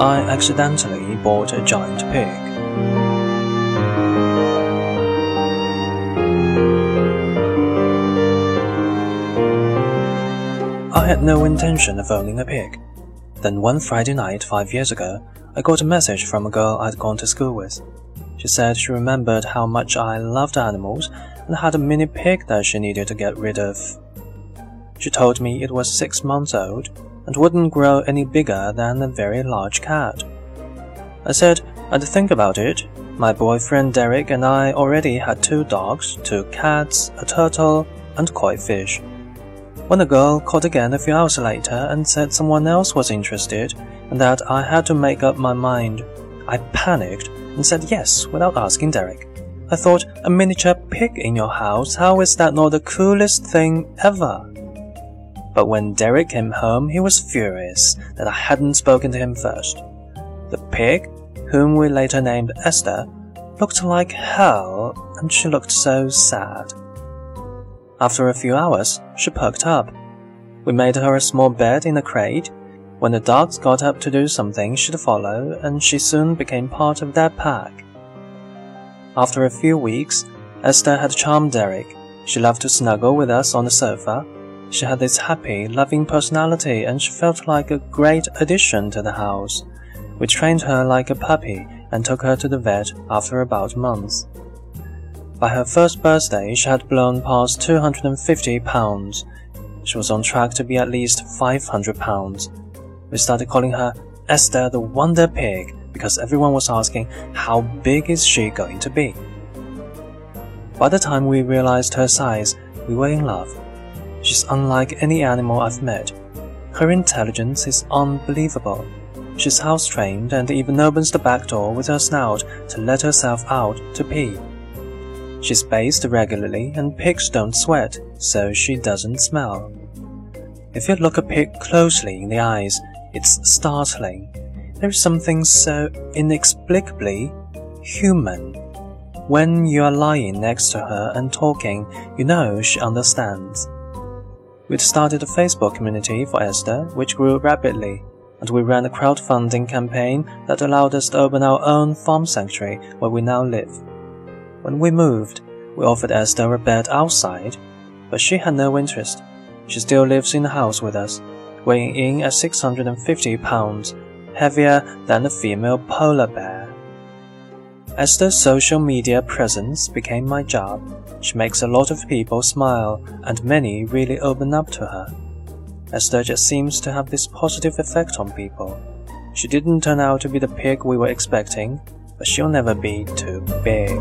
I accidentally bought a giant pig. I had no intention of owning a pig. Then one Friday night five years ago, I got a message from a girl I'd gone to school with. She said she remembered how much I loved animals and had a mini pig that she needed to get rid of. She told me it was six months old and wouldn't grow any bigger than a very large cat. I said I'd think about it. My boyfriend Derek and I already had two dogs, two cats, a turtle, and koi fish. When the girl called again a few hours later and said someone else was interested and that I had to make up my mind, I panicked and said yes without asking Derek. I thought, a miniature pig in your house, how is that not the coolest thing ever? But when Derek came home, he was furious that I hadn't spoken to him first. The pig, whom we later named Esther, looked like hell and she looked so sad. After a few hours, she perked up. We made her a small bed in a crate. When the dogs got up to do something, she'd follow, and she soon became part of that pack. After a few weeks, Esther had charmed Derek. She loved to snuggle with us on the sofa. She had this happy, loving personality, and she felt like a great addition to the house. We trained her like a puppy and took her to the vet after about a month. By her first birthday, she had blown past 250 pounds. She was on track to be at least 500 pounds. We started calling her Esther the Wonder Pig because everyone was asking how big is she going to be. By the time we realized her size, we were in love. She's unlike any animal I've met. Her intelligence is unbelievable. She's house trained and even opens the back door with her snout to let herself out to pee. She's bathed regularly and pigs don't sweat, so she doesn't smell. If you look a pig closely in the eyes, it's startling. There is something so inexplicably human. When you are lying next to her and talking, you know she understands. We'd started a Facebook community for Esther, which grew rapidly, and we ran a crowdfunding campaign that allowed us to open our own farm sanctuary where we now live. When we moved, we offered Esther a bed outside, but she had no interest. She still lives in the house with us, weighing in at 650 pounds, heavier than a female polar bear. Esther's social media presence became my job. She makes a lot of people smile, and many really open up to her. Esther just seems to have this positive effect on people. She didn't turn out to be the pig we were expecting, but she'll never be too big.